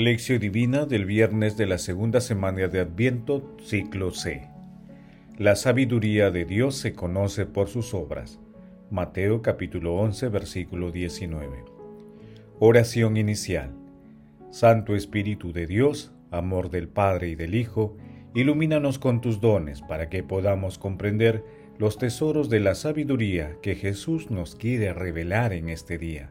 Lección Divina del viernes de la segunda semana de Adviento, ciclo C. La sabiduría de Dios se conoce por sus obras. Mateo capítulo 11, versículo 19. Oración inicial. Santo Espíritu de Dios, amor del Padre y del Hijo, ilumínanos con tus dones para que podamos comprender los tesoros de la sabiduría que Jesús nos quiere revelar en este día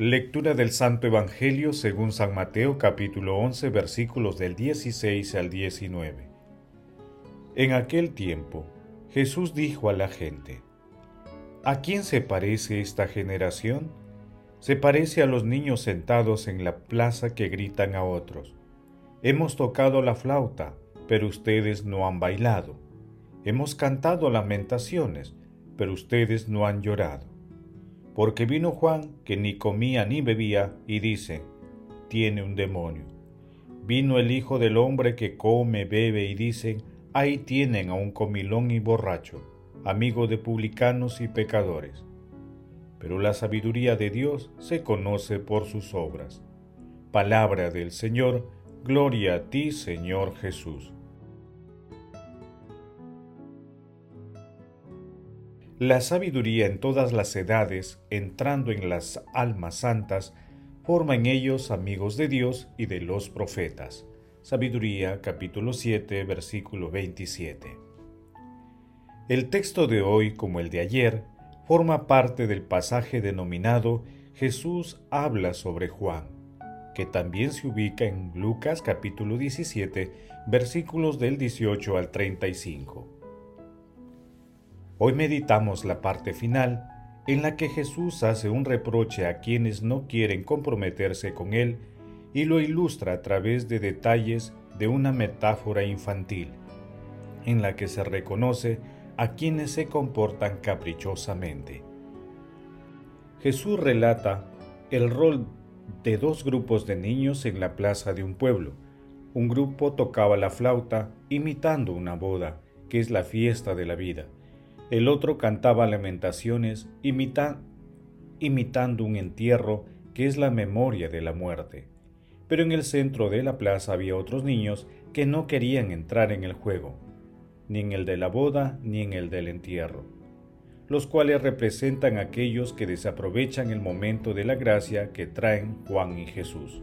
Lectura del Santo Evangelio según San Mateo capítulo 11 versículos del 16 al 19. En aquel tiempo, Jesús dijo a la gente, ¿A quién se parece esta generación? Se parece a los niños sentados en la plaza que gritan a otros. Hemos tocado la flauta, pero ustedes no han bailado. Hemos cantado lamentaciones, pero ustedes no han llorado. Porque vino Juan, que ni comía ni bebía, y dice, tiene un demonio. Vino el Hijo del Hombre que come, bebe, y dicen, ahí tienen a un comilón y borracho, amigo de publicanos y pecadores. Pero la sabiduría de Dios se conoce por sus obras. Palabra del Señor, gloria a ti, Señor Jesús. La sabiduría en todas las edades, entrando en las almas santas, forma en ellos amigos de Dios y de los profetas. Sabiduría capítulo 7 versículo 27. El texto de hoy, como el de ayer, forma parte del pasaje denominado Jesús habla sobre Juan, que también se ubica en Lucas capítulo 17 versículos del 18 al 35. Hoy meditamos la parte final en la que Jesús hace un reproche a quienes no quieren comprometerse con Él y lo ilustra a través de detalles de una metáfora infantil, en la que se reconoce a quienes se comportan caprichosamente. Jesús relata el rol de dos grupos de niños en la plaza de un pueblo. Un grupo tocaba la flauta imitando una boda, que es la fiesta de la vida el otro cantaba lamentaciones imitando un entierro que es la memoria de la muerte. Pero en el centro de la plaza había otros niños que no querían entrar en el juego, ni en el de la boda ni en el del entierro, los cuales representan a aquellos que desaprovechan el momento de la gracia que traen Juan y Jesús.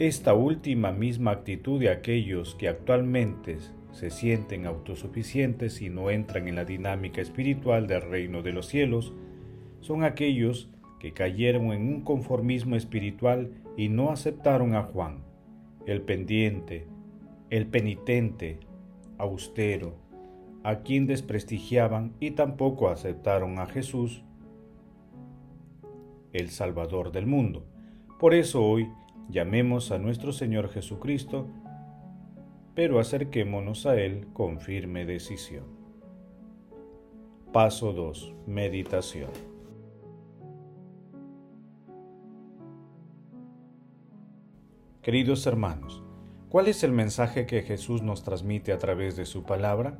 Esta última misma actitud de aquellos que actualmente se sienten autosuficientes y no entran en la dinámica espiritual del reino de los cielos, son aquellos que cayeron en un conformismo espiritual y no aceptaron a Juan, el pendiente, el penitente, austero, a quien desprestigiaban y tampoco aceptaron a Jesús, el Salvador del mundo. Por eso hoy llamemos a nuestro Señor Jesucristo pero acerquémonos a Él con firme decisión. Paso 2. Meditación. Queridos hermanos, ¿cuál es el mensaje que Jesús nos transmite a través de su palabra?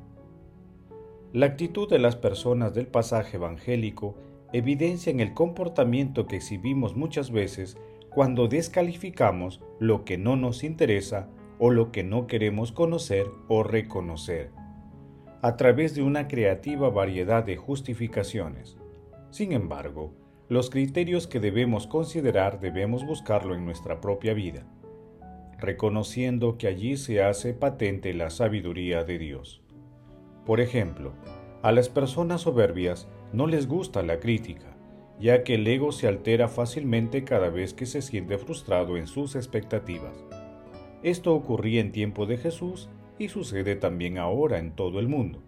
La actitud de las personas del pasaje evangélico evidencia en el comportamiento que exhibimos muchas veces cuando descalificamos lo que no nos interesa o lo que no queremos conocer o reconocer, a través de una creativa variedad de justificaciones. Sin embargo, los criterios que debemos considerar debemos buscarlo en nuestra propia vida, reconociendo que allí se hace patente la sabiduría de Dios. Por ejemplo, a las personas soberbias no les gusta la crítica, ya que el ego se altera fácilmente cada vez que se siente frustrado en sus expectativas. Esto ocurría en tiempo de Jesús y sucede también ahora en todo el mundo.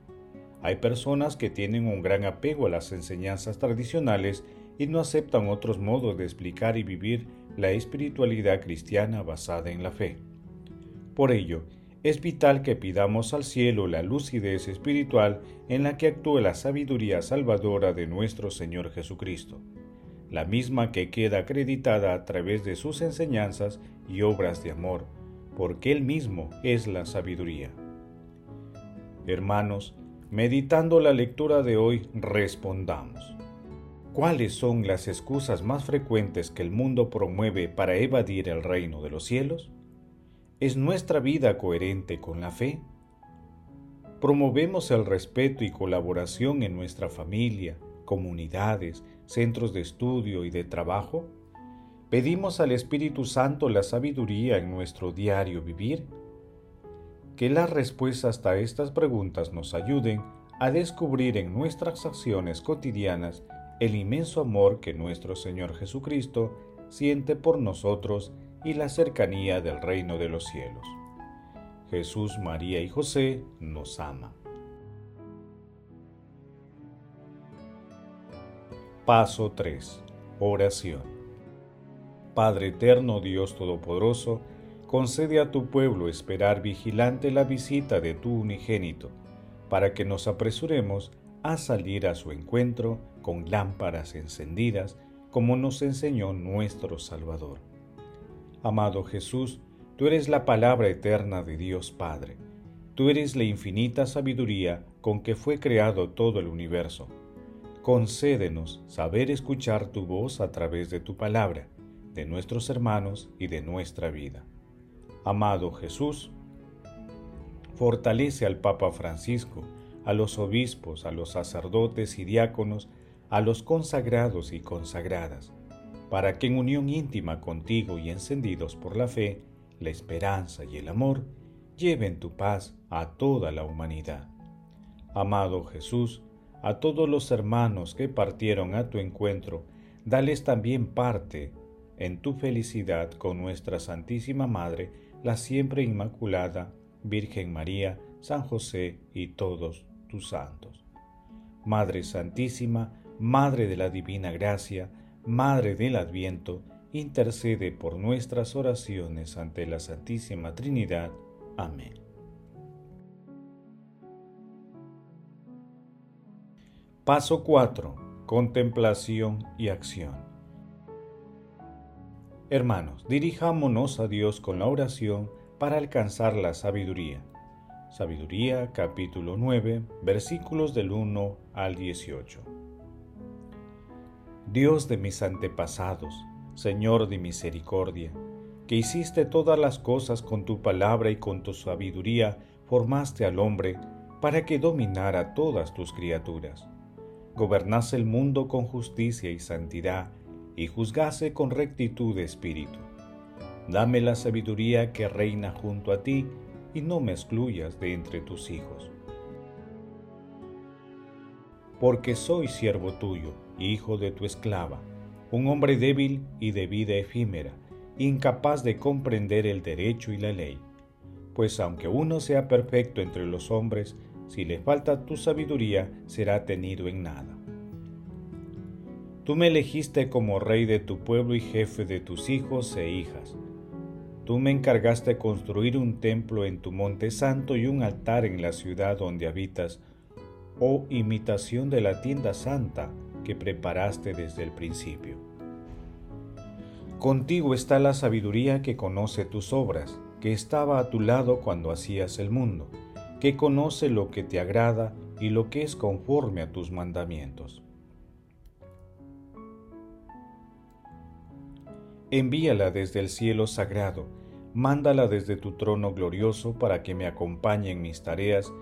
Hay personas que tienen un gran apego a las enseñanzas tradicionales y no aceptan otros modos de explicar y vivir la espiritualidad cristiana basada en la fe. Por ello, es vital que pidamos al cielo la lucidez espiritual en la que actúe la sabiduría salvadora de nuestro Señor Jesucristo, la misma que queda acreditada a través de sus enseñanzas y obras de amor, porque Él mismo es la sabiduría. Hermanos, meditando la lectura de hoy, respondamos. ¿Cuáles son las excusas más frecuentes que el mundo promueve para evadir el reino de los cielos? ¿Es nuestra vida coherente con la fe? ¿Promovemos el respeto y colaboración en nuestra familia, comunidades, centros de estudio y de trabajo? ¿Pedimos al Espíritu Santo la sabiduría en nuestro diario vivir? Que las respuestas a estas preguntas nos ayuden a descubrir en nuestras acciones cotidianas el inmenso amor que nuestro Señor Jesucristo siente por nosotros y la cercanía del reino de los cielos. Jesús, María y José nos ama. Paso 3. Oración. Padre eterno, Dios Todopoderoso, concede a tu pueblo esperar vigilante la visita de tu unigénito, para que nos apresuremos a salir a su encuentro con lámparas encendidas, como nos enseñó nuestro Salvador. Amado Jesús, tú eres la palabra eterna de Dios Padre. Tú eres la infinita sabiduría con que fue creado todo el universo. Concédenos saber escuchar tu voz a través de tu palabra, de nuestros hermanos y de nuestra vida. Amado Jesús, fortalece al Papa Francisco, a los obispos, a los sacerdotes y diáconos, a los consagrados y consagradas para que en unión íntima contigo y encendidos por la fe, la esperanza y el amor, lleven tu paz a toda la humanidad. Amado Jesús, a todos los hermanos que partieron a tu encuentro, dales también parte en tu felicidad con nuestra Santísima Madre, la siempre Inmaculada, Virgen María, San José y todos tus santos. Madre Santísima, Madre de la Divina Gracia, Madre del Adviento, intercede por nuestras oraciones ante la Santísima Trinidad. Amén. Paso 4. Contemplación y acción. Hermanos, dirijámonos a Dios con la oración para alcanzar la sabiduría. Sabiduría capítulo 9 versículos del 1 al 18. Dios de mis antepasados, Señor de misericordia, que hiciste todas las cosas con tu palabra y con tu sabiduría, formaste al hombre para que dominara todas tus criaturas, gobernase el mundo con justicia y santidad, y juzgase con rectitud de espíritu. Dame la sabiduría que reina junto a ti, y no me excluyas de entre tus hijos. Porque soy siervo tuyo, hijo de tu esclava, un hombre débil y de vida efímera, incapaz de comprender el derecho y la ley. Pues aunque uno sea perfecto entre los hombres, si le falta tu sabiduría, será tenido en nada. Tú me elegiste como rey de tu pueblo y jefe de tus hijos e hijas. Tú me encargaste construir un templo en tu monte santo y un altar en la ciudad donde habitas, oh imitación de la tienda santa que preparaste desde el principio. Contigo está la sabiduría que conoce tus obras, que estaba a tu lado cuando hacías el mundo, que conoce lo que te agrada y lo que es conforme a tus mandamientos. Envíala desde el cielo sagrado, mándala desde tu trono glorioso para que me acompañe en mis tareas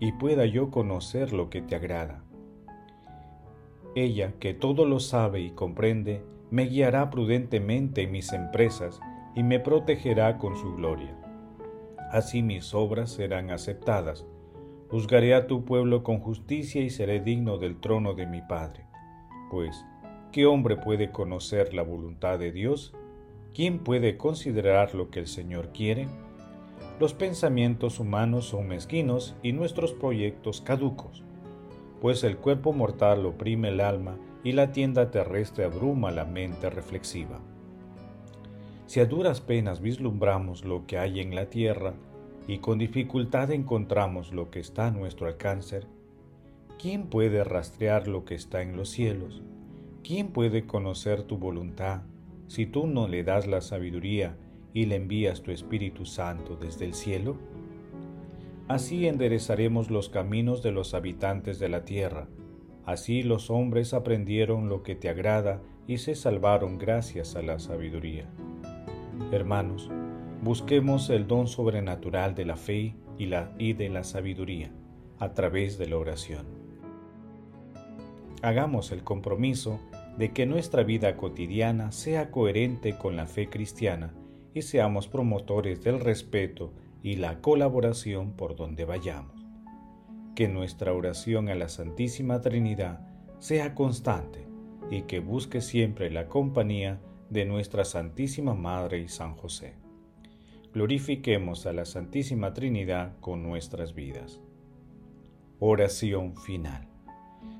y pueda yo conocer lo que te agrada. Ella, que todo lo sabe y comprende, me guiará prudentemente en mis empresas y me protegerá con su gloria. Así mis obras serán aceptadas. Juzgaré a tu pueblo con justicia y seré digno del trono de mi Padre. Pues, ¿qué hombre puede conocer la voluntad de Dios? ¿Quién puede considerar lo que el Señor quiere? Los pensamientos humanos son mezquinos y nuestros proyectos caducos pues el cuerpo mortal oprime el alma y la tienda terrestre abruma la mente reflexiva. Si a duras penas vislumbramos lo que hay en la tierra, y con dificultad encontramos lo que está a nuestro alcance, ¿quién puede rastrear lo que está en los cielos? ¿Quién puede conocer tu voluntad si tú no le das la sabiduría y le envías tu Espíritu Santo desde el cielo? Así enderezaremos los caminos de los habitantes de la tierra. Así los hombres aprendieron lo que te agrada y se salvaron gracias a la sabiduría. Hermanos, busquemos el don sobrenatural de la fe y, la, de la sabiduría a través de la oración. Hagamos el compromiso de que nuestra vida cotidiana sea coherente con la fe cristiana y seamos promotores del respeto y la colaboración por donde vayamos. Que nuestra oración a la Santísima Trinidad sea constante y que busque siempre la compañía de nuestra Santísima Madre y San José. Glorifiquemos a la Santísima Trinidad con nuestras vidas. Oración final.